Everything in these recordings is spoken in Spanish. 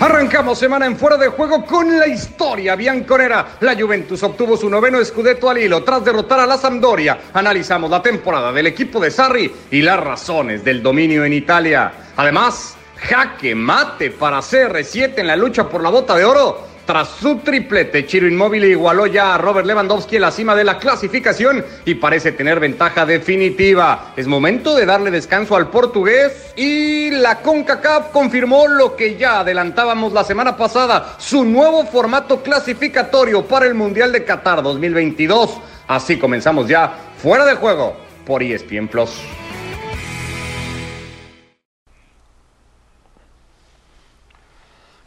Arrancamos semana en fuera de juego con la historia bianconera. La Juventus obtuvo su noveno scudetto al hilo tras derrotar a la Sampdoria. Analizamos la temporada del equipo de Sarri y las razones del dominio en Italia. Además, jaque mate para CR7 en la lucha por la bota de oro. Tras su triplete, Chiro Inmóvil igualó ya a Robert Lewandowski en la cima de la clasificación y parece tener ventaja definitiva. Es momento de darle descanso al portugués y la CONCACAF confirmó lo que ya adelantábamos la semana pasada, su nuevo formato clasificatorio para el Mundial de Qatar 2022. Así comenzamos ya fuera de juego por ESPN Plus.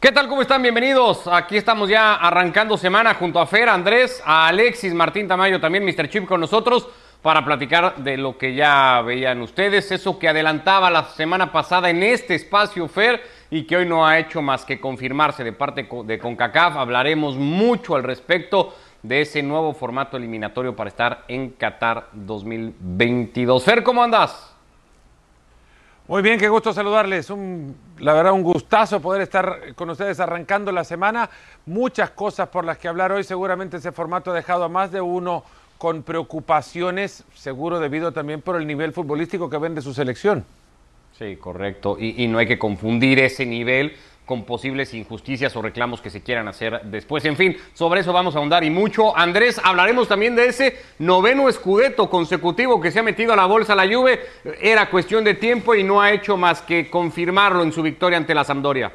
¿Qué tal? ¿Cómo están? Bienvenidos. Aquí estamos ya arrancando semana junto a Fer, Andrés, a Alexis, Martín Tamayo, también Mr. Chip con nosotros para platicar de lo que ya veían ustedes, eso que adelantaba la semana pasada en este espacio Fer y que hoy no ha hecho más que confirmarse de parte de CONCACAF. Hablaremos mucho al respecto de ese nuevo formato eliminatorio para estar en Qatar 2022. Fer, ¿cómo andas? Muy bien, qué gusto saludarles. Un, la verdad, un gustazo poder estar con ustedes arrancando la semana. Muchas cosas por las que hablar hoy. Seguramente ese formato ha dejado a más de uno con preocupaciones, seguro debido también por el nivel futbolístico que ven de su selección. Sí, correcto. Y no hay que confundir ese nivel con posibles injusticias o reclamos que se quieran hacer después. En fin, sobre eso vamos a ahondar y mucho. Andrés, hablaremos también de ese noveno escudeto consecutivo que se ha metido a la bolsa la Juve. Era cuestión de tiempo y no ha hecho más que confirmarlo en su victoria ante la Sampdoria.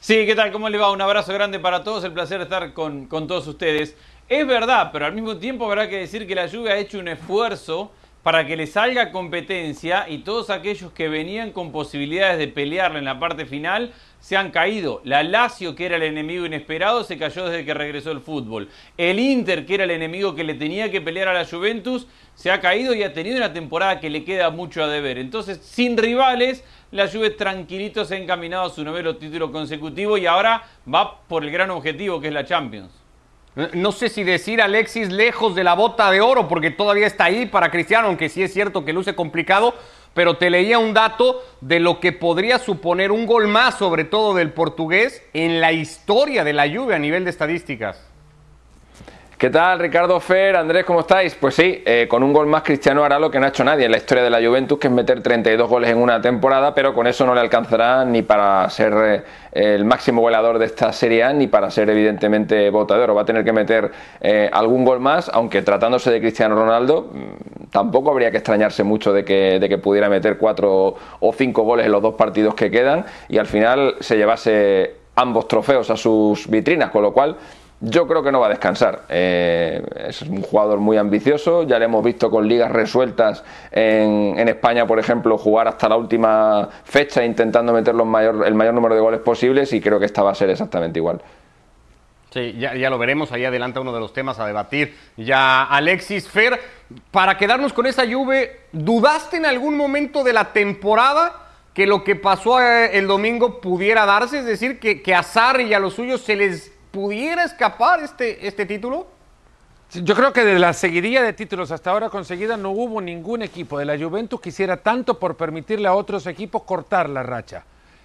Sí, ¿qué tal? ¿Cómo le va? Un abrazo grande para todos. El placer de estar con, con todos ustedes. Es verdad, pero al mismo tiempo habrá que decir que la Juve ha hecho un esfuerzo para que le salga competencia y todos aquellos que venían con posibilidades de pelearle en la parte final se han caído. La Lazio, que era el enemigo inesperado, se cayó desde que regresó el fútbol. El Inter, que era el enemigo que le tenía que pelear a la Juventus, se ha caído y ha tenido una temporada que le queda mucho a deber. Entonces, sin rivales, la Juve tranquilito se ha encaminado a su noveno título consecutivo y ahora va por el gran objetivo que es la Champions. No sé si decir Alexis lejos de la bota de oro, porque todavía está ahí para Cristiano, aunque sí es cierto que luce complicado, pero te leía un dato de lo que podría suponer un gol más, sobre todo del portugués, en la historia de la lluvia a nivel de estadísticas. ¿Qué tal, Ricardo Fer? Andrés, ¿cómo estáis? Pues sí, eh, con un gol más Cristiano hará lo que no ha hecho nadie en la historia de la Juventus, que es meter 32 goles en una temporada, pero con eso no le alcanzará ni para ser eh, el máximo goleador de esta Serie A, ni para ser evidentemente votador. Va a tener que meter eh, algún gol más, aunque tratándose de Cristiano Ronaldo, mm, tampoco habría que extrañarse mucho de que, de que pudiera meter cuatro o cinco goles en los dos partidos que quedan y al final se llevase ambos trofeos a sus vitrinas, con lo cual yo creo que no va a descansar. Eh, es un jugador muy ambicioso. Ya le hemos visto con ligas resueltas en, España, por ejemplo, jugar hasta la última fecha intentando meter el mayor número de goles posibles y creo que esta va a ser exactamente igual. Sí, ya, lo veremos. Ahí adelanta uno de los temas a debatir. Ya Alexis Fer, para quedarnos con esa lluvia, ¿dudaste en algún momento de la temporada que lo que pasó eh, el domingo pudiera darse? Es decir, que, que a Sarri y a los suyos se les pudiera escapar este, este título? Yo creo que de la seguidilla de títulos hasta ahora conseguida no hubo ningún equipo de la Juventus que hiciera tanto por permitirle a otros equipos cortar la racha.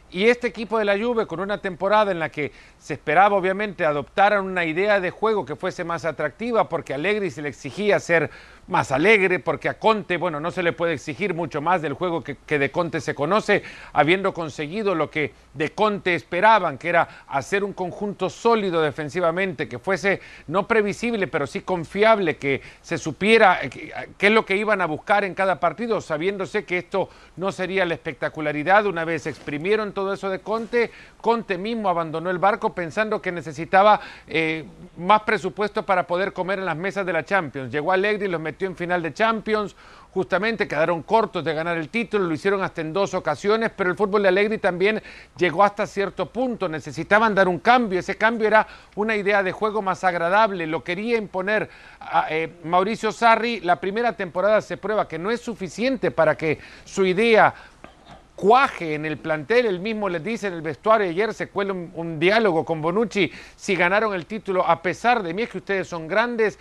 Y este equipo de la Juve, con una temporada en la que se esperaba obviamente adoptar una idea de juego que fuese más atractiva, porque Allegri se le exigía ser más alegre, porque a Conte, bueno, no se le puede exigir mucho más del juego que, de Conte se conoce, habiendo conseguido lo que de Conte esperaban, que era hacer un conjunto sólido defensivamente, que fuese no previsible, pero sí confiable, que se supiera qué es lo que iban a buscar en cada partido, sabiéndose que esto no sería la espectacularidad. Una vez exprimieron todo eso de Conte, Conte mismo abandonó el barco pensando que necesitaba eh, más presupuesto para poder comer en las mesas de la Champions. Llegó Allegri y los metió en final de Champions, justamente quedaron cortos de ganar el título, lo hicieron hasta en dos ocasiones, pero el fútbol de Allegri también llegó hasta cierto punto, necesitaban dar un cambio, ese cambio era una idea de juego más agradable, lo quería imponer eh, Mauricio Sarri, la primera temporada se prueba que no es suficiente para que su idea cuaje en el plantel, él mismo les dice en el vestuario, ayer se cuela un, diálogo con Bonucci, si ganaron el título, a pesar de mí es que ustedes son grandes,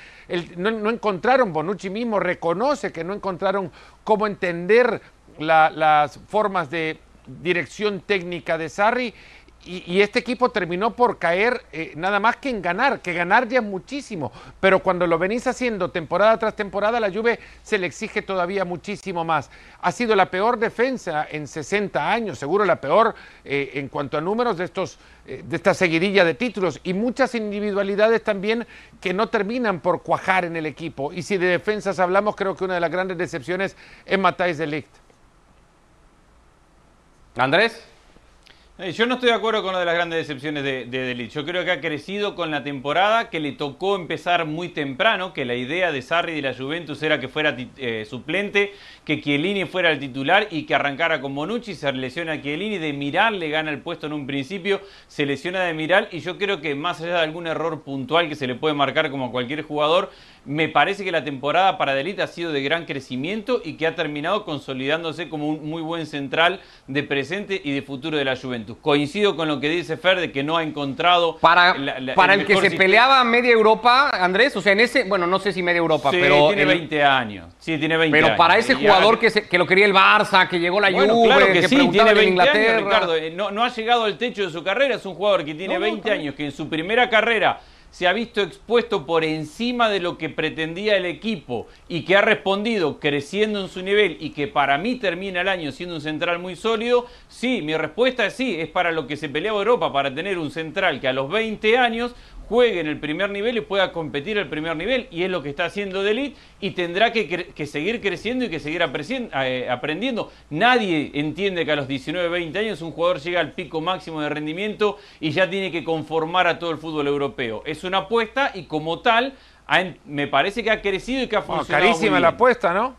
no, encontraron, Bonucci mismo reconoce que no encontraron cómo entender la, las formas de dirección técnica de Sarri, y, este equipo terminó por caer eh, nada más que en ganar, que ganar ya es muchísimo, pero cuando lo venís haciendo temporada tras temporada, la Juve se le exige todavía muchísimo más. Ha sido la peor defensa en 60 años, seguro la peor eh, en cuanto a números de, estos, eh, de esta seguidilla de títulos y muchas individualidades también que no terminan por cuajar en el equipo. Y si de defensas hablamos, creo que una de las grandes decepciones es Matthijs de Ligt. Andrés. Eh, yo no estoy de acuerdo con lo de las grandes decepciones de, de Yo creo que ha crecido con la temporada, que le tocó empezar muy temprano, que la idea de Sarri de la Juventus era que fuera eh, suplente, que Chiellini fuera el titular y que arrancara con Bonucci. Se lesiona a Chiellini, de Miral le gana el puesto en un principio, se lesiona de Miral y yo creo que más allá de algún error puntual que se le puede marcar como a cualquier jugador, me parece que la temporada para Delit ha sido de gran crecimiento y que ha terminado consolidándose como un muy buen central de presente y de futuro de la Juventus. Coincido con lo que dice Fer de que no ha encontrado... Para, para el, que se peleaba media Europa, Andrés, o sea, en ese, bueno, no sé si media Europa, sí, pero... tiene 20 años. Sí, tiene 20 pero para ese jugador que, que, lo quería el Barça, que llegó la Juve, claro que, sí, tiene 20 Inglaterra. Años, Ricardo, eh, no, no ha llegado al techo de su carrera, es un jugador que tiene 20 años, que en su primera carrera se ha visto expuesto por encima de lo que pretendía el equipo y que ha respondido creciendo en su nivel y que para mí termina el año siendo un central muy sólido, sí, mi respuesta es sí, es para lo que se peleaba Europa, para tener un central que a los 20 años juegue en el primer nivel y pueda competir al primer nivel. Y es lo que está haciendo Delit y tendrá que, seguir creciendo y que seguir eh, aprendiendo. Nadie entiende que a los 19, 20 años un jugador llega al pico máximo de rendimiento y ya tiene que conformar a todo el fútbol europeo. Es una apuesta y como tal me parece que ha crecido y que ha funcionado. carísima la apuesta, ¿no?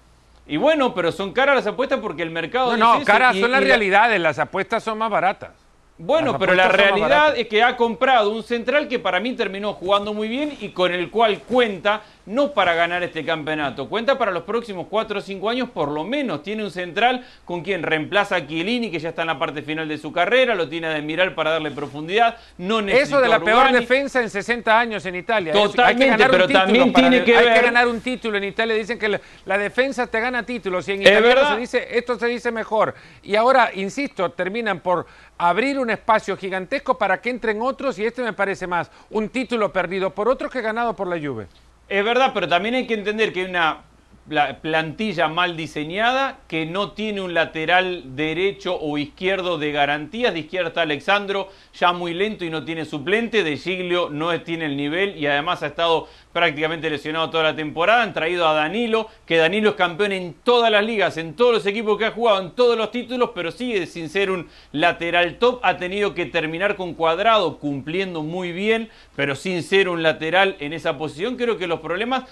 Y bueno, pero son caras las apuestas porque el mercado... No, no, caras son las realidades, las apuestas son más baratas. Bueno, pero la realidad es que ha comprado un central que para mí terminó jugando muy bien y con el cual cuenta no para ganar este campeonato, cuenta para los próximos 4 o 5 años por lo menos. Tiene un central con quien reemplaza a Chiellini, que ya está en la parte final de su carrera, lo tiene de mirar para darle profundidad. No Eso de la peor defensa en 60 años en Italia. Totalmente, pero también tiene que hay que ganar un título. En Italia dicen que la, defensa te gana títulos y en Italia se dice, esto se dice mejor. Y ahora, insisto, terminan por abrir un espacio gigantesco para que entren otros y este me parece más un título perdido por otros que ganado por la Juve. Es verdad, pero también hay que entender que hay una plantilla mal diseñada que no tiene un lateral derecho o izquierdo de garantías. De izquierda está Alexandro, ya muy lento y no tiene suplente. De Giglio no tiene el nivel y además ha estado prácticamente lesionado toda la temporada. Han traído a Danilo, que Danilo es campeón en todas las ligas, en todos los equipos que ha jugado, en todos los títulos, pero sigue sin ser un lateral top. Ha tenido que terminar con cuadrado, cumpliendo muy bien, pero sin ser un lateral en esa posición. Creo que los problemas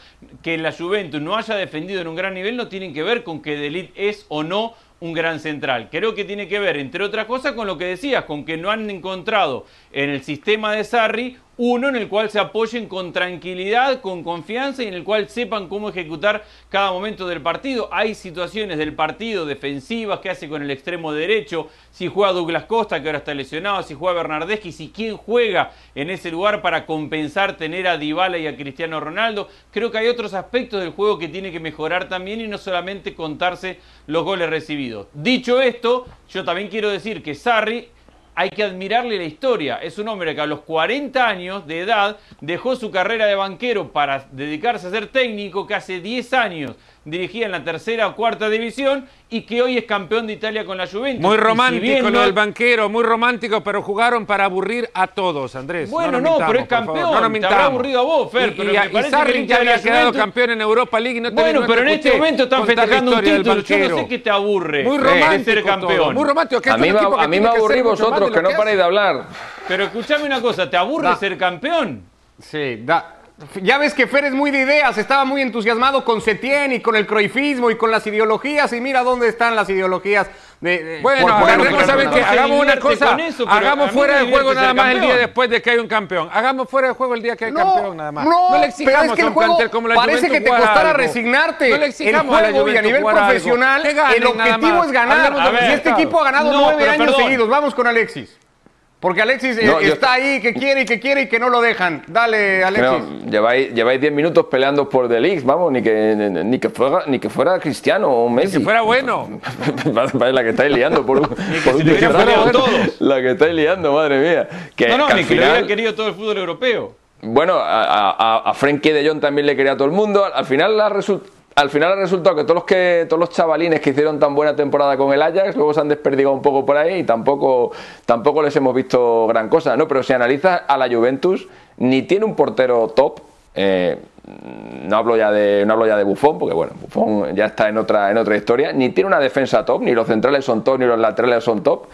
que la Juventus no haya defendido en un gran nivel no tienen que ver con que Delit es o no un gran central. Creo que tiene que ver, entre otras cosas, con lo que decías, con que no han encontrado en el sistema de Sarri uno en el cual se apoyen con tranquilidad, con confianza y en el cual sepan cómo ejecutar cada momento del partido. Hay situaciones del partido defensivas que hace con el extremo derecho, si juega Douglas Costa que ahora está lesionado, si juega Bernardeschi, si quién juega en ese lugar para compensar tener a Dybala y a Cristiano Ronaldo. Creo que hay otros aspectos del juego que tiene que mejorar también y no solamente contarse los goles recibidos. Dicho esto, yo también quiero decir que Sarri hay que admirarle la historia. Es un hombre que a los 40 años de edad dejó su carrera de banquero para dedicarse a ser técnico, que hace 10 años dirigía en la tercera o cuarta división y que hoy es campeón de Italia con la Juventus. Muy romántico lo del banquero, muy romántico, pero jugaron para aburrir a todos, Andrés. Bueno, no, pero es campeón. No te habrá aburrido a vos, Fer. Y, pero y, y Sarri ya había quedado campeón en Europa League y no te Bueno, pero en este momento están festejando un título. Yo no sé qué te aburre muy romántico ser campeón. Muy romántico. a mí, a mí me aburrí vosotros, que no paréis de hablar. Pero escúchame una cosa, ¿te aburre ser campeón? Sí, da, ya ves que Fer es muy de ideas, estaba muy entusiasmado con Setién y con el croifismo y con las ideologías y mira dónde están las ideologías. De, bueno, hagamos una cosa, hagamos fuera de juego nada más el día después de que hay un campeón. Hagamos fuera de juego el día que hay campeón nada más. No, le exijamos pero es que el juego como la parece que te costara resignarte. No le exijamos el juego a, y a nivel profesional el objetivo es ganar. y este equipo ha ganado nueve años seguidos. Vamos con Alexis. Porque Alexis eh, yo- está ahí, que quiere y que quiere y que no lo dejan. Dale, Alexis. No, lleváis, lleváis 10 minutos peleando por The Leagues, vamos, ni que, ni que, fuera, ni que fuera Cristiano o Messi. Si fuera bueno. Vaya la que estáis liando por un, por que lo desgraciado. peleado todos. La que estáis liando, madre mía. Que, No, no, que ni que lo final- hubiera querido todo el fútbol europeo. Bueno, a, a, a Frenkie de Jong también le quería a todo el mundo. Al final ha result- al final ha resultado que todos los que todos los chavalines que hicieron tan buena temporada con el Ajax luego se han desperdigado un poco por ahí y tampoco les hemos visto gran cosa, ¿no? Pero si analizas a la Juventus ni tiene un portero top. eh, no hablo ya de no hablo ya de Buffon porque bueno Buffon ya está en otra en otra historia ni tiene una defensa top ni los centrales son top ni los laterales son top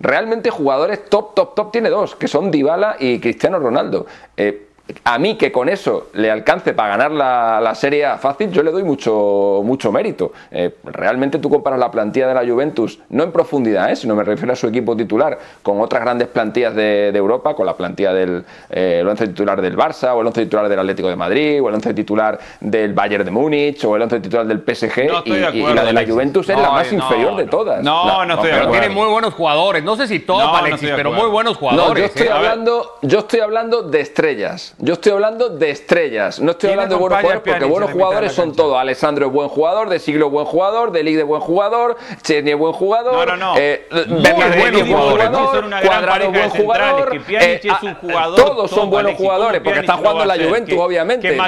realmente jugadores top top top tiene dos que son Dybala y Cristiano Ronaldo Eh, a mí que con eso le alcance para ganar la, la Serie A fácil, yo le doy mucho, mucho mérito. Eh, realmente tú comparas la plantilla de la Juventus, no en profundidad, eh, sino me refiero a su equipo titular, con otras grandes plantillas de, de Europa, con la plantilla del eh, el once titular del Barça, o el once titular del Atlético de Madrid, o el once titular del Bayern de Múnich, o el once titular del PSG, No estoy y, de y acuerdo, la de la. Juventus es No, la más no, inferior de todas. No, La- no estoy de acuerdo. tiene muy buenos jugadores. No sé si top, Alexis, pero muy buenos No, jugadores. yo estoy ¿eh? hablando, yo estoy hablando de estrellas. Yo estoy hablando de estrellas. No estoy ¿Quién hablando de buenos jugadores porque buenos jugadores son todos. Alessandro es buen jugador, de siglo es buen jugador, de Ligue es buen jugador, Chesney es buen jugador. No, no, eh, buen jugador, Cuadrado buen jugador. ah, Todos son buenos Alexis, ¿cómo jugadores porque Pjanic está no jugando en la? Juventus, obviamente. Ahí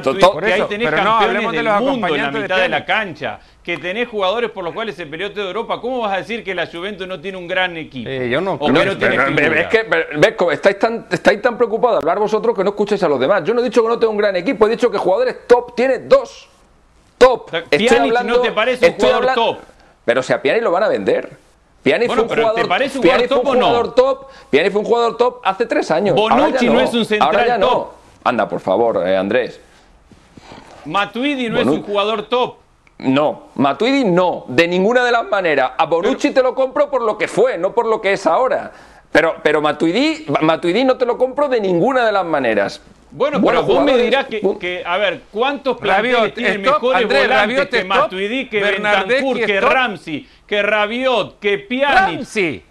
eso, tenés pero no, campeones hablemos de del los mundo en la acompañantes de mitad de la cancha, que tenés jugadores por los cuales se peleó toda Europa. ¿Cómo vas a decir que la Juventus no tiene un gran equipo? Eh, yo no O creo. que No, no tiene pero- pero figura. es que pero, ves, como estáis tan, estáis tan preocupados de hablar vosotros que no escucháis a los demás. Yo no he dicho que no tenga un gran equipo, he dicho que jugadores top tiene dos. Top. O sea, Pjanic no te parece un jugador top. Pero si a Pjanic lo van a vender. Pjanic Bueno, fue un pero ¿te jugador, parece un Pjanic jugador fue un top o no? jugador top. Pjanic fue un jugador top hace tres años. Bonucci no es un central Ahora ya top. no. Anda, por favor, eh, Andrés. Matuidi no es un jugador top. No, Matuidi no, de ninguna de las maneras. A Bonucci te lo compro por lo que fue, no por lo que es ahora. Pero, pero Matuidi, Matuidi no te lo compro de ninguna de las maneras. Bueno, Buenos pero vos me dirás que, a ver, ¿cuántos planteles Rabiot tienen mejores Andrés, volantes Rabiot que Matuidi, que Bentancur, que. Ramsey, que Rabiot, que Pjanic? Ramsey.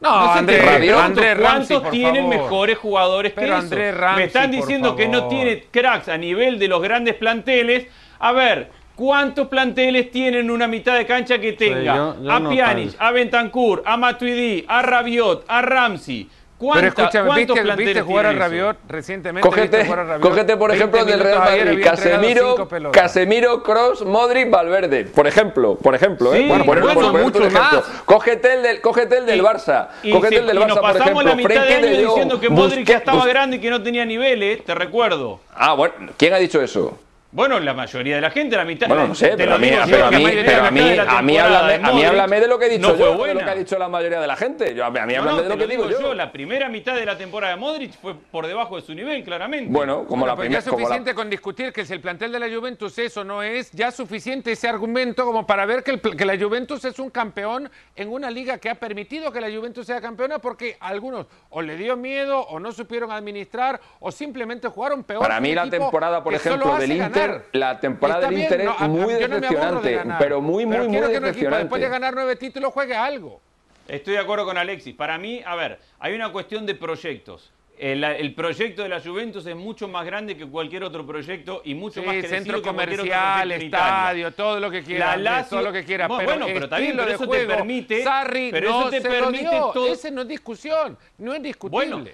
No, No Rabiot, Andrés Ramsey, ¿Cuántos por tienen favor. mejores jugadores Pero que Andrés eso? Ramsey, Me están diciendo que no tiene cracks a nivel de los grandes planteles. A ver, ¿cuántos planteles tienen una mitad de cancha que tenga? yo- yo a no Pjanic, a Bentancur, a Matuidi, a Rabiot, a Ramsey. Pero ¿Cuánta- escúchame, ¿cuántos ¿viste, viste jugar a tienen eso? Rabiot recientemente? Cógete, ¿Viste jugar a Rabiot? cógete, por 20 ejemplo, del Real Madrid, Casemiro. Casemiro, Cross, Modric, Valverde. Por ejemplo, por ejemplo, ¿eh? Sí, Por bueno, ejemplo, son por muchos un ejemplo. más. Cógete el del, cógete el del Y- Barça. Y, Cógete se- el del y Barça, nos por pasamos ejemplo. la mitad de año de diciendo que Modric ya estaba grande y que no tenía niveles, te recuerdo. Ah, bueno, ¿quién ha dicho eso? Bueno, la mayoría de la gente, la mitad. Bueno, no sé, pero a mí, pero a la mí, pero a mí, mitad de la a mí háblame, de a mí háblame de lo que he dicho no yo, de lo que ha dicho la mayoría de la gente. Yo, a mí No, háblame no, de lo que digo yo. La primera mitad de la temporada de Modric fue por debajo de su nivel, claramente. Bueno, como Bueno, la pues primera. ya es la- suficiente con discutir que si el plantel de la Juventus es o no es, ya suficiente ese argumento como para ver que, el que la Juventus es un campeón en una liga que ha permitido que la Juventus sea campeona porque a algunos o le dio miedo o no supieron administrar o simplemente jugaron peor. Para mí la temporada, por ejemplo, del Inter, ganar. la temporada Está del bien, Inter es no, muy yo no de decepcionante, ganar, pero muy, muy, pero muy quiero que un equipo después de decepcionante. ganar nueve títulos juegue algo. Estoy de acuerdo con Alexis. Para mí, a ver, hay una cuestión de proyectos. El, el proyecto de la Juventus es mucho más grande que cualquier otro proyecto y mucho Sí, más crecido centro que comercial, estadio, todo lo que quiera, La Lazio- todo lo que quiera. Bueno, pero bueno, pero pero de eso te juego, permite- Sarri pero no eso te se permite lo dio. todo- Ese no es discusión, no es discutible. Bueno,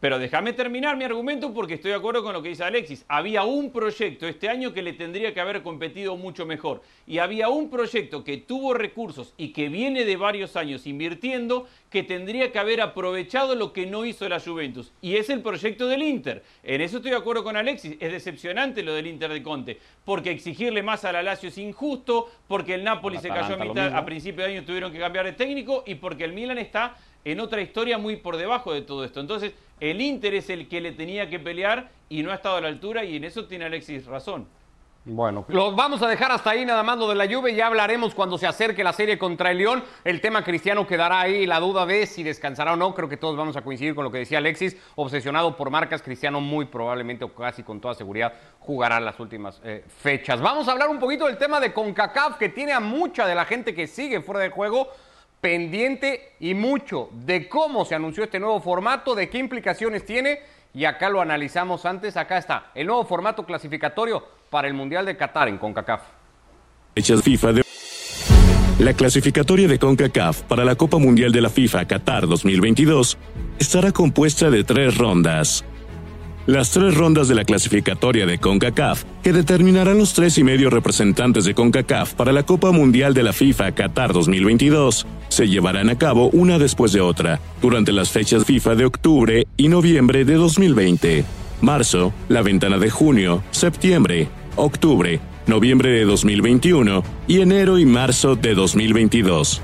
pero déjame terminar mi argumento porque estoy de acuerdo con lo que dice Alexis. Había un proyecto este año que le tendría que haber competido mucho mejor. Y había un proyecto que tuvo recursos y que viene de varios años invirtiendo que tendría que haber aprovechado lo que no hizo la Juventus. Y es el proyecto del Inter. En eso estoy de acuerdo con Alexis. Es decepcionante lo del Inter de Conte. Porque exigirle más a la Lazio es injusto, porque el Napoli se cayó a, mitad, a principio de año tuvieron que cambiar de técnico y porque el Milan está en otra historia muy por debajo de todo esto. Entonces, el Inter es el que le tenía que pelear y no ha estado a la altura y en eso tiene Alexis razón. Bueno, los vamos a dejar hasta ahí nada más lo de la Juve, ya hablaremos cuando se acerque la serie contra el León. El tema cristiano quedará ahí, la duda de si descansará o no, creo que todos vamos a coincidir con lo que decía Alexis, obsesionado por marcas, Cristiano muy probablemente o casi con toda seguridad jugará las últimas eh, fechas. Vamos a hablar un poquito del tema de CONCACAF que tiene a mucha de la gente que sigue fuera de juego pendiente y mucho de cómo se anunció este nuevo formato, de qué implicaciones tiene y acá lo analizamos antes. Acá está el nuevo formato clasificatorio para el Mundial de Qatar en CONCACAF. La clasificatoria de CONCACAF para la Copa Mundial de la FIFA Qatar 2022 estará compuesta de tres rondas. Las tres rondas de la clasificatoria de CONCACAF, que determinarán los tres y medio representantes de CONCACAF para la Copa Mundial de la FIFA Qatar 2022, se llevarán a cabo una después de otra, durante las fechas FIFA de octubre y noviembre de 2020. Marzo, la ventana de junio, septiembre, octubre, noviembre de 2021 y enero y marzo de 2022.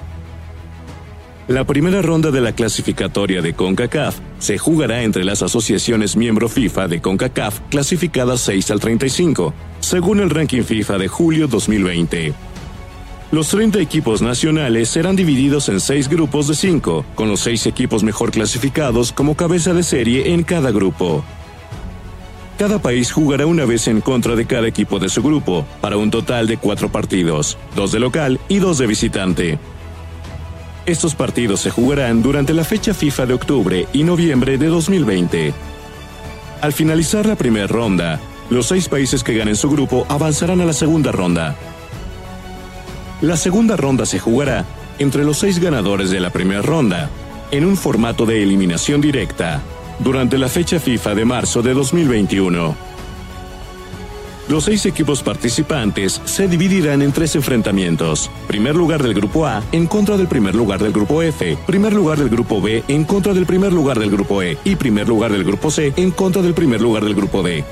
La primera ronda de la clasificatoria de CONCACAF se jugará entre las asociaciones miembro FIFA de CONCACAF clasificadas 6 al 35, según el ranking FIFA de julio 2020. Los 30 equipos nacionales serán divididos en 6 grupos de 5, con los 6 equipos mejor clasificados como cabeza de serie en cada grupo. Cada país jugará una vez en contra de cada equipo de su grupo, para un total de cuatro partidos, dos de local y dos de visitante. Estos partidos se jugarán durante la fecha FIFA de octubre y noviembre de 2020. Al finalizar la primera ronda, los seis países que ganen su grupo avanzarán a la segunda ronda. La segunda ronda se jugará entre los seis ganadores de la primera ronda, en un formato de eliminación directa durante la fecha FIFA de marzo de 2021. Los seis equipos participantes se dividirán en tres enfrentamientos. Primer lugar del grupo A en contra del primer lugar del grupo F, primer lugar del grupo B en contra del primer lugar del grupo E y primer lugar del grupo C en contra del primer lugar del grupo D.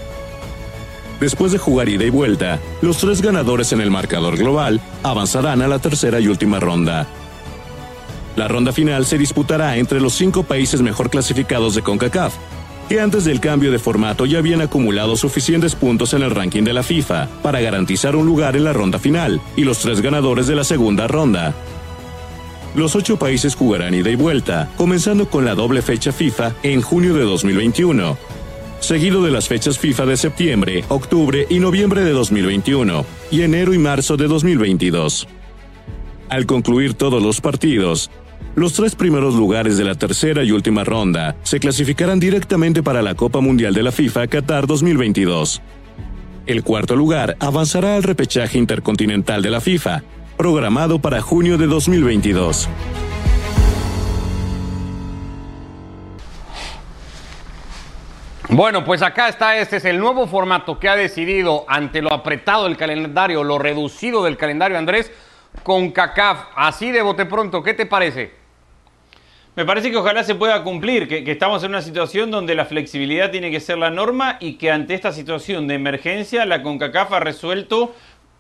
Después de jugar ida y vuelta, los tres ganadores en el marcador global avanzarán a la tercera y última ronda. La ronda final se disputará entre los cinco países mejor clasificados de CONCACAF, que antes del cambio de formato ya habían acumulado suficientes puntos en el ranking de la FIFA para garantizar un lugar en la ronda final, y los tres ganadores de la segunda ronda. Los ocho países jugarán ida y vuelta, comenzando con la doble fecha FIFA en junio de 2021, seguido de las fechas FIFA de septiembre, octubre y noviembre de 2021, y enero y marzo de 2022. Al concluir todos los partidos, los tres primeros lugares de la tercera y última ronda se clasificarán directamente para la Copa Mundial de la FIFA Qatar 2022. El cuarto lugar avanzará al repechaje intercontinental de la FIFA, programado para junio de 2022. Bueno, pues acá está, este es el nuevo formato que ha decidido ante lo apretado del calendario, lo reducido del calendario Andrés, con CACAF. Así de bote pronto, ¿qué te parece? Me parece que ojalá se pueda cumplir, que, estamos en una situación donde la flexibilidad tiene que ser la norma y que ante esta situación de emergencia la CONCACAF ha resuelto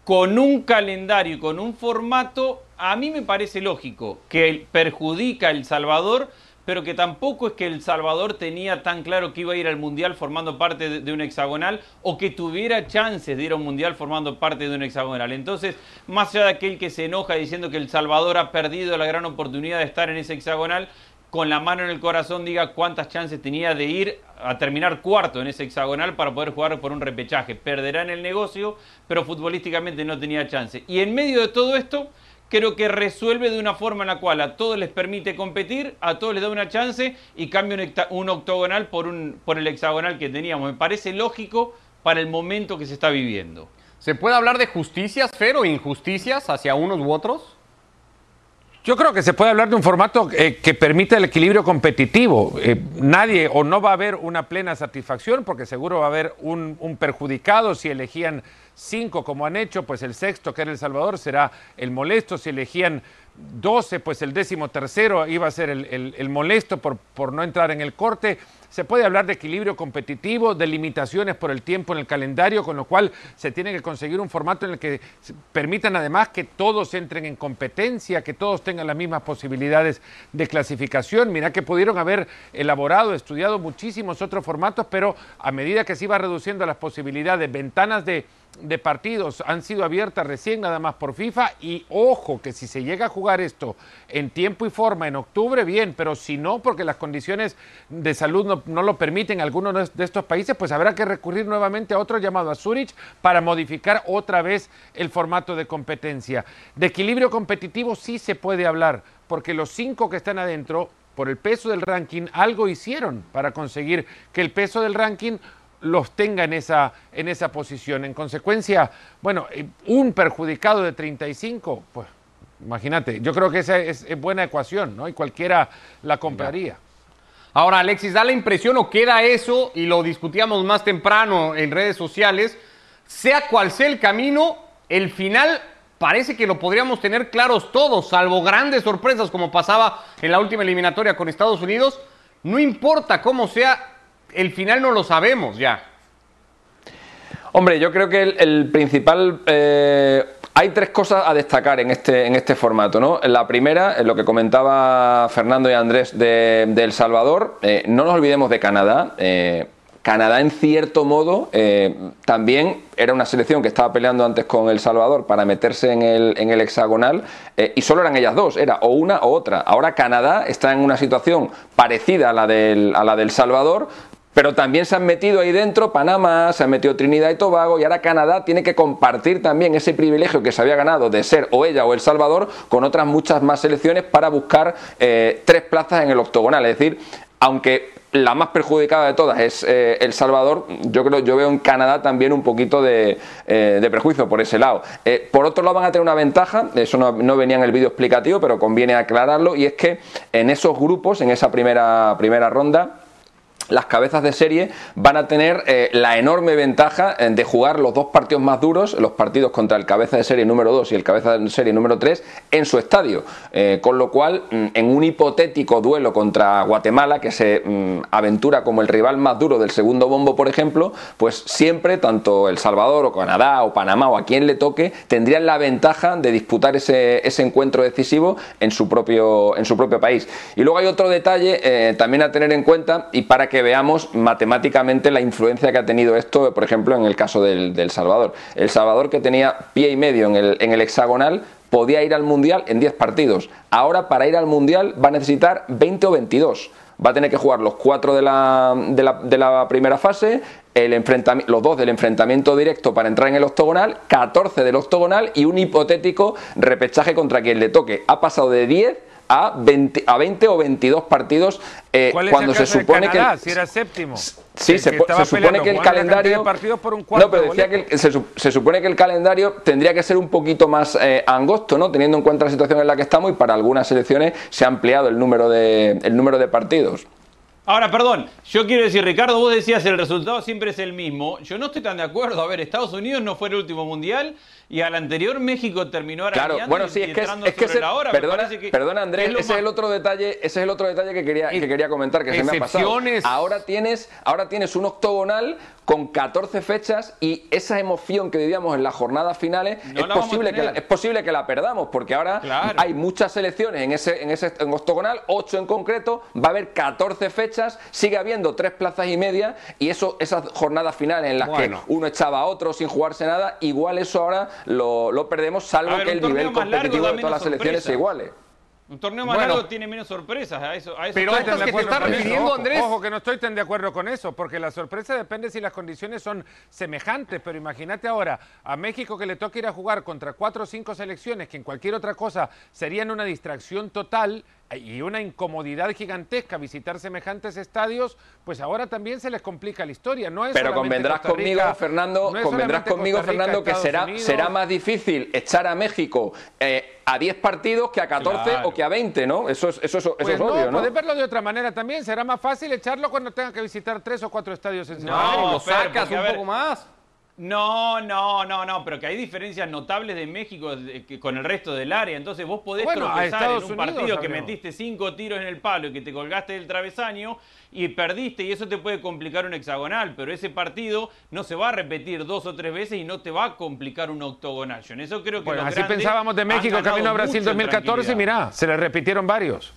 con un calendario con un formato, a mí me parece lógico, que perjudica a El Salvador, pero que tampoco es que El Salvador tenía tan claro que iba a ir al Mundial formando parte de, de, un hexagonal o que tuviera chances de ir a un Mundial formando parte de un hexagonal. Entonces, más allá de aquel que se enoja diciendo que El Salvador ha perdido la gran oportunidad de estar en ese hexagonal, con la mano en el corazón diga cuántas chances tenía de ir a terminar cuarto en ese hexagonal para poder jugar por un repechaje. Perderá en el negocio, pero futbolísticamente no tenía chance. Y en medio de todo esto, creo que resuelve de una forma en la cual a todos les permite competir, a todos les da una chance y cambia un, octogonal por, un, por el hexagonal que teníamos. Me parece lógico para el momento que se está viviendo. ¿Se puede hablar de justicias, Fer, o injusticias hacia unos u otros? Yo creo que se puede hablar de un formato eh, que permita el equilibrio competitivo. Eh, nadie o no va a haber una plena satisfacción porque seguro va a haber un, un, perjudicado si elegían cinco como han hecho, pues el sexto que era El Salvador será el molesto, si elegían 12, pues el décimo tercero iba a ser el, molesto por, por no entrar en el corte. Se puede hablar de equilibrio competitivo, de limitaciones por el tiempo en el calendario, con lo cual se tiene que conseguir un formato en el que permitan además que todos entren en competencia, que todos tengan las mismas posibilidades de clasificación. Mira que pudieron haber elaborado, estudiado muchísimos otros formatos, pero a medida que se iba reduciendo las posibilidades, ventanas de, de partidos han sido abiertas recién nada más por FIFA y ojo que si se llega a jugar jugar esto en tiempo y forma en octubre, bien, pero si no, porque las condiciones de salud no, lo permiten algunos de estos países, pues habrá que recurrir nuevamente a otro llamado a Zurich para modificar otra vez el formato de competencia. De equilibrio competitivo sí se puede hablar, porque los cinco que están adentro, por el peso del ranking, algo hicieron para conseguir que el peso del ranking los tenga en esa, en esa posición. En consecuencia, bueno, eh, un perjudicado de 35, pues imagínate, yo creo que esa es, es buena ecuación, ¿no? Y cualquiera la compraría. Ahora, Alexis, da la impresión o queda eso, y lo discutíamos más temprano en redes sociales, sea cual sea el camino, el final parece que lo podríamos tener claros todos, salvo grandes sorpresas como pasaba en la última eliminatoria con Estados Unidos. No importa cómo sea, el final no lo sabemos ya. Hombre, yo creo que el, el principal... Eh, hay tres cosas a destacar en este, en este formato. ¿no? La primera, en lo que comentaba Fernando y Andrés de, El Salvador, eh, no nos olvidemos de Canadá. Eh, Canadá, en cierto modo, eh, también era una selección que estaba peleando antes con El Salvador para meterse en el, en el hexagonal eh, y solo eran ellas dos, era o una o otra. Ahora Canadá está en una situación parecida a la del, a la del Salvador, pero también se han metido ahí dentro Panamá, se han metido Trinidad y Tobago y ahora Canadá tiene que compartir también ese privilegio que se había ganado de ser o ella o El Salvador con otras muchas más selecciones para buscar eh, tres plazas en el octogonal. Es decir, aunque la más perjudicada de todas es eh, El Salvador, yo creo, yo veo en Canadá también un poquito de, eh, de prejuicio por ese lado. Por otro lado van a tener una ventaja, eso no, no venía en el vídeo explicativo, pero conviene aclararlo, y es que en esos grupos, en esa primera, primera ronda, las cabezas de serie van a tener eh, la enorme ventaja eh, de jugar los dos partidos más duros, los partidos contra el cabeza de serie número 2 y el cabeza de serie número 3, en su estadio. Eh, con lo cual, mm, en un hipotético duelo contra Guatemala, que se mm, aventura como el rival más duro del segundo bombo, por ejemplo, pues siempre, tanto El Salvador o Canadá o Panamá o a quien le toque, tendrían la ventaja de disputar ese, ese encuentro decisivo en su, propio, en su propio país. Y luego hay otro detalle también a tener en cuenta, y para que veamos matemáticamente la influencia que ha tenido esto, por ejemplo, en el caso del, Salvador. El Salvador que tenía pie y medio en el, hexagonal podía ir al Mundial en 10 partidos. Ahora para ir al Mundial va a necesitar 20 o 22. Va a tener que jugar los cuatro de la, primera fase, el los dos del enfrentamiento directo para entrar en el octogonal, 14 del octogonal y un hipotético repechaje contra quien le toque. Ha pasado de 10 a 20, a 20 o 22 partidos eh, ¿Cuál es cuando el se de supone Canadá, que si era séptimo? Sí, se, supone que el calendario. partidos por un cuarto no, pero de decía que boleto. el- se, su- se supone que el calendario tendría que ser un poquito más eh, angosto, ¿no? Teniendo en cuenta la situación en la que estamos y para algunas selecciones se ha ampliado el número de, el número de partidos. Ahora, perdón, yo quiero decir, Ricardo, vos decías el resultado siempre es el mismo. Yo no estoy tan de acuerdo. A ver, Estados Unidos no fue el último mundial y al anterior México terminó Claro, bueno, sí, es que, es, que sobre ese- la hora. Me perdona, que perdona, Andrés, es ese es el otro detalle, ese es el otro detalle que quería, que quería comentar, que se me ha pasado. Ahora tienes, ahora tienes un octogonal con 14 fechas y esa emoción que vivíamos en las jornadas finales No es, la posible que la, es posible que la perdamos, porque ahora Claro. hay muchas selecciones en ese, en ese en octogonal, 8 en concreto, va a haber 14 fechas, sigue habiendo 3 plazas y media, y eso, esas jornadas finales en las Bueno. que uno echaba a otro sin jugarse nada, igual eso ahora lo, lo perdemos, salvo ver, que el nivel competitivo de todas las selecciones se iguale. Un torneo más Bueno. largo tiene menos sorpresas. A eso, a eso Pero de que te eso. refiriendo, ojo, Andrés. Ojo, que no estoy tan de acuerdo con eso, porque la sorpresa depende si las condiciones son semejantes. Pero imagínate ahora a México que le toca ir a jugar contra cuatro o cinco selecciones que en cualquier otra cosa serían una distracción total eh, y una incomodidad gigantesca visitar semejantes estadios, pues ahora también se les complica la historia. No es Pero convendrás Rica, conmigo, Fernando, no convendrás conmigo, Rica, Fernando, que será, Unidos. será más difícil echar a México eh, a 10 partidos que a 14 Claro. o que a 20, ¿no? Eso es, eso es, eso Pues es no, obvio, ¿no? podés verlo de otra manera también. Será más fácil echarlo cuando tengan que visitar tres o cuatro estadios en No, lo sacas un ver, poco más. No, no, no, no, pero que hay diferencias notables de México con el resto del área. Entonces vos podés Bueno, tropezar en un Unidos partido que metiste cinco tiros en el palo y que te colgaste del travesaño y perdiste y eso te puede complicar un hexagonal, pero ese partido no se va a repetir dos o tres veces y no te va a complicar un octogonal. Yo en eso creo que Bueno, los así pensábamos de México camino a Brasil mucho en 2014 y mirá, se le repitieron varios.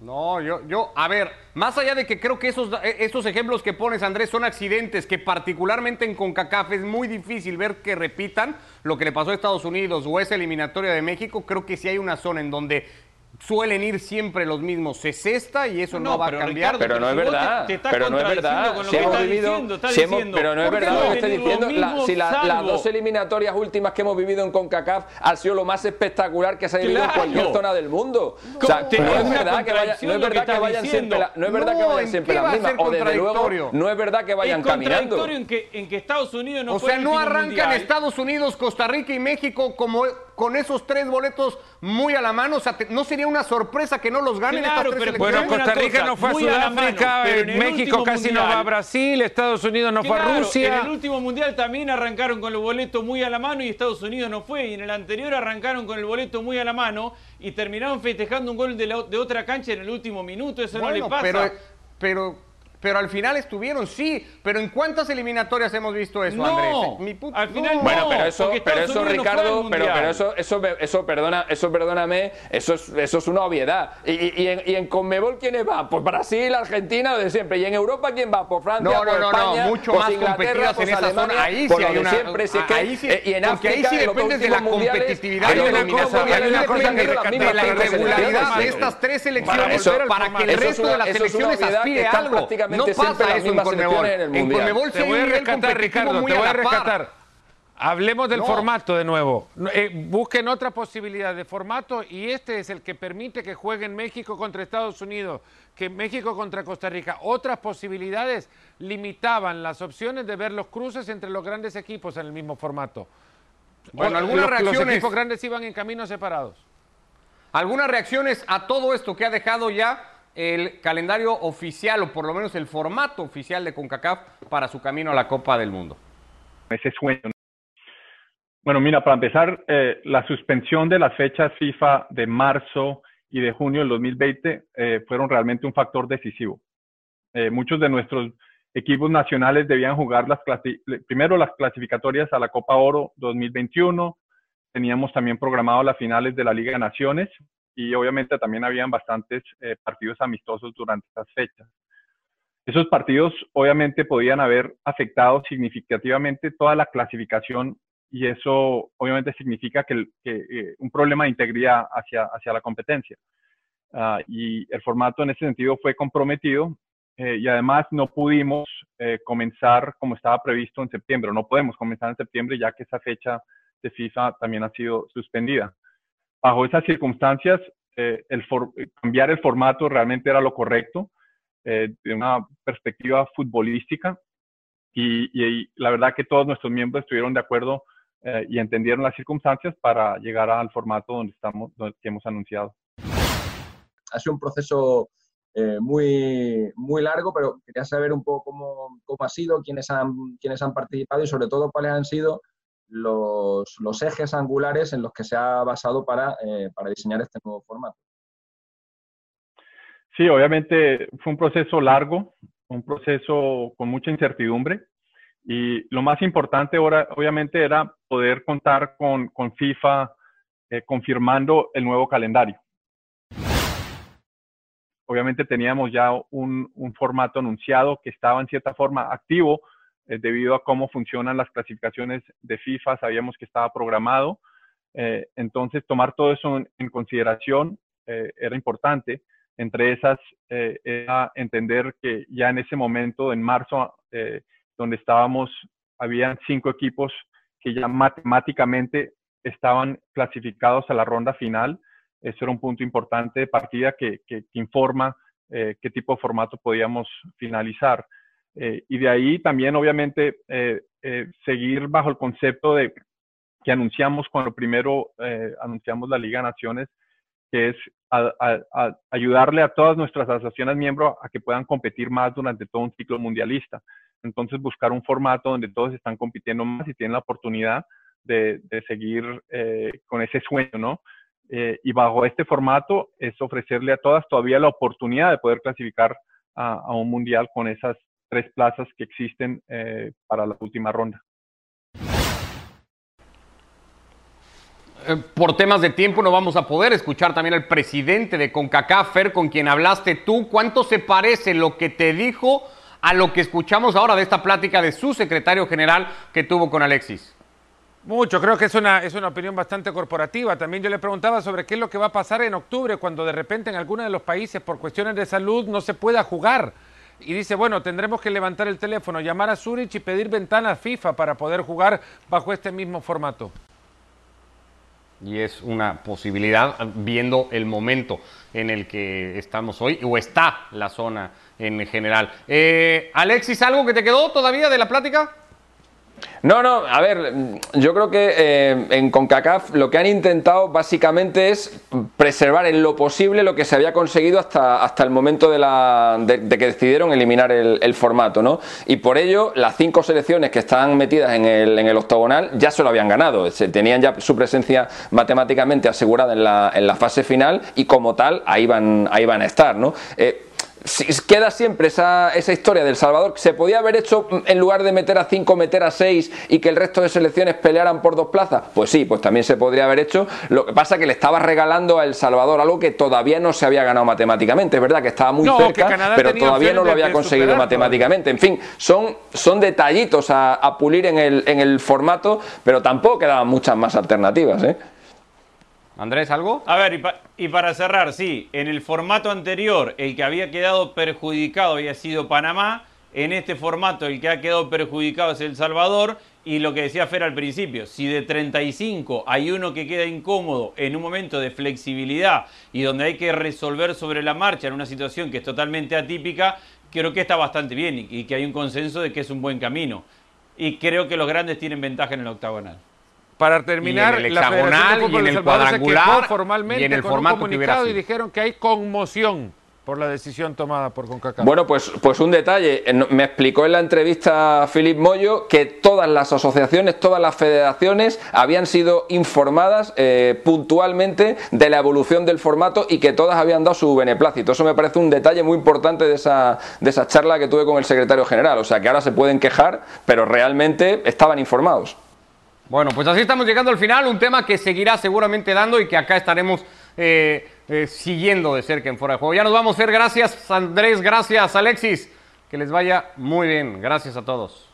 No, yo, yo, a ver, más allá de que creo que esos, eh, esos ejemplos que pones, Andrés, son accidentes que particularmente en CONCACAF es muy difícil ver que repitan lo que le pasó a Estados Unidos o esa eliminatoria de México, creo que sí hay una zona en donde suelen ir siempre los mismos. Se cesta y eso no, va a cambiar. pero no es verdad. pero no es verdad. Si hemos vivido, pero no es verdad lo que estoy diciendo. si las dos eliminatorias últimas que hemos vivido en CONCACAF han sido lo más espectacular que se ha vivido en cualquier zona del mundo. O sea, no es verdad que, vaya, no es verdad que vayan siempre, no es verdad que vayan siempre las mismas. O desde luego, no es verdad que vayan caminando. En que, en que Estados Unidos no O sea, no arrancan Estados Unidos, Costa Rica y México como con esos tres boletos muy a la mano. O sea, no sería una sorpresa que no los ganen claro, estas tres pero, Bueno, Costa Rica no fue a Sudáfrica, México casi no va a Brasil, Estados Unidos no fue a Rusia. En el último mundial también arrancaron con el boleto muy a la mano y Estados Unidos no fue. Y en el anterior arrancaron con el boleto muy a la mano y terminaron festejando un gol de, de otra cancha en el último minuto. Eso no le pasa. Pero, pero pero al final estuvieron, sí. Pero ¿en cuántas eliminatorias hemos visto eso, no, Andrés? Mi al final Bueno, pero eso, pero eso Ricardo, pero, pero, eso, eso, eso, perdona, eso perdóname, eso es, eso es una obviedad. Y, y, en, y en Conmebol, ¿quiénes van? Pues Brasil, Argentina, de siempre. Y en Europa, ¿quién va? Por Francia, no, por no, España, no, mucho por más Inglaterra, por Alemania, ahí sí hay una, siempre. Si ahí sí, eh, y en África, ahí sí depende de la competitividad hay una cosa, hay una cosa de la irregularidad de estas tres selecciones para que el resto de las selecciones aspire a algo. No pasa eso en Conmebol. En, en Conmebol te voy a rescatar, Ricardo, te voy a rescatar. Hablemos del formato de nuevo. Eh, busquen otra posibilidad de formato y este es el que permite que jueguen México contra Estados Unidos, que México contra Costa Rica. Otras posibilidades limitaban las opciones de ver los cruces entre los grandes equipos en el mismo formato. Bueno, algunas reacciones. Los equipos grandes iban en caminos separados. Algunas reacciones a todo esto que ha dejado ya el calendario oficial o por lo menos el formato oficial de CONCACAF para su camino a la Copa del Mundo? Ese sueño. Bueno, mira, para empezar, eh, la suspensión de las fechas FIFA de marzo y de junio del 2020 eh, fueron realmente un factor decisivo. Eh, muchos de nuestros equipos nacionales debían jugar las primero las clasificatorias a la Copa Oro 2021. Teníamos también programado las finales de la Liga de Naciones y obviamente también habían bastantes eh, partidos amistosos durante esas fechas. Esos partidos obviamente podían haber afectado significativamente toda la clasificación y eso obviamente significa que, eh, un problema de integridad hacia, hacia la competencia. Ah, y el formato en ese sentido fue comprometido eh, y además no pudimos comenzar como estaba previsto en septiembre, no podemos comenzar en septiembre ya que esa fecha de FIFA también ha sido suspendida bajo esas circunstancias, eh, el cambiar el formato realmente era lo correcto eh, de una perspectiva futbolística y, la verdad que todos nuestros miembros estuvieron de acuerdo eh, y entendieron las circunstancias para llegar al formato donde estamos, que hemos anunciado. Ha sido un proceso muy, muy largo, pero quería saber un poco cómo, cómo ha sido, quiénes han, quiénes han participado y sobre todo cuáles han sido los, ejes angulares en los que se ha basado para, eh, para diseñar este nuevo formato. Sí, obviamente fue un proceso largo, un proceso con mucha incertidumbre y lo más importante ahora, obviamente, era poder contar con, FIFA eh, confirmando el nuevo calendario. Obviamente teníamos ya un, formato anunciado que estaba en cierta forma activo, eh, debido a cómo funcionan las clasificaciones de FIFA, sabíamos que estaba programado. Eh, entonces, tomar todo eso en, consideración eh, era importante. Entre esas, era entender que ya en ese momento, en marzo, donde estábamos, habían cinco equipos que ya matemáticamente estaban clasificados a la ronda final. Eso era un punto importante de partida que, que informa qué tipo de formato podíamos finalizar. Eh, y de ahí también, obviamente, eh, eh, seguir bajo el concepto de que anunciamos cuando primero anunciamos la Liga de Naciones, que es ayudarle a todas nuestras asociaciones miembros a que puedan competir más durante todo un ciclo mundialista. Entonces, buscar un formato donde todos están compitiendo más y tienen la oportunidad de, seguir con ese sueño, ¿no? y bajo este formato es ofrecerle a todas todavía la oportunidad de poder clasificar a un mundial con esas tres plazas que existen eh, para la última ronda. Eh, por temas de tiempo no vamos a poder escuchar también al presidente de CONCACAF, Fer, con quien hablaste tú. ¿Cuánto se parece lo que te dijo a lo que escuchamos ahora de esta plática de su secretario general que tuvo con Alexis? Mucho, creo que es una, es una opinión bastante corporativa. También yo le preguntaba sobre qué es lo que va a pasar en octubre cuando de repente en alguno de los países por cuestiones de salud no se pueda jugar. Y dice, bueno, tendremos que levantar el teléfono, llamar a Zurich y pedir ventanas FIFA para poder jugar bajo este mismo formato y es una posibilidad viendo el momento en el que estamos hoy o está la zona en general. Eh, Alexis, ¿algo que te quedó todavía de la plática? No, no, a ver, yo creo que eh, en CONCACAF lo que han intentado básicamente es preservar en lo posible lo que se había conseguido hasta, hasta el momento de, la, de, que decidieron eliminar el, formato, ¿no? Y por ello, las cinco selecciones que están metidas en el, en el octogonal ya se lo habían ganado, se tenían ya su presencia matemáticamente asegurada en la, en la fase final y como tal ahí van, ahí van a estar, ¿no? Eh, queda siempre esa, esa, historia del Salvador. ¿Se podía haber hecho, mm, en lugar de meter a cinco, meter a seis y que el resto de selecciones pelearan por dos plazas? Pues sí, pues también se podría haber hecho. Lo que pasa es que le estaba regalando a El Salvador algo que todavía no se había ganado matemáticamente. Es verdad que estaba muy cerca, pero todavía no lo había conseguido matemáticamente. En fin, son, son detallitos a, a pulir en el, en el formato, pero tampoco quedaban muchas más alternativas. ¿eh? Andrés, ¿algo? A ver, y, para cerrar, sí, en el formato anterior el que había quedado perjudicado había sido Panamá, en este formato el que ha quedado perjudicado es El Salvador, y lo que decía Fer al principio, si de 35 hay uno que queda incómodo en un momento de flexibilidad y donde hay que resolver sobre la marcha en una situación que es totalmente atípica, creo que está bastante bien y que hay un consenso de que es un buen camino. Y creo que los grandes tienen ventaja en el octagonal. Para terminar, el hexagonal la y en el cuadrangular formalmente y en el formato un comunicado y dijeron que hay conmoción por la decisión tomada por CONCACAF. Bueno, pues, pues un detalle. Me explicó en la entrevista Philip Moyo que todas las asociaciones, todas las federaciones habían sido informadas eh, puntualmente de la evolución del formato y que todas habían dado su beneplácito. Eso me parece un detalle muy importante de esa, de esa charla que tuve con el secretario general. O sea, que ahora se pueden quejar, pero realmente estaban informados. Bueno, pues así estamos llegando al final, un tema que seguirá seguramente dando y que acá estaremos eh, eh, siguiendo de cerca en Fuera de Juego. Ya nos vamos a hacer, gracias Andrés, gracias Alexis, que les vaya muy bien, gracias a todos.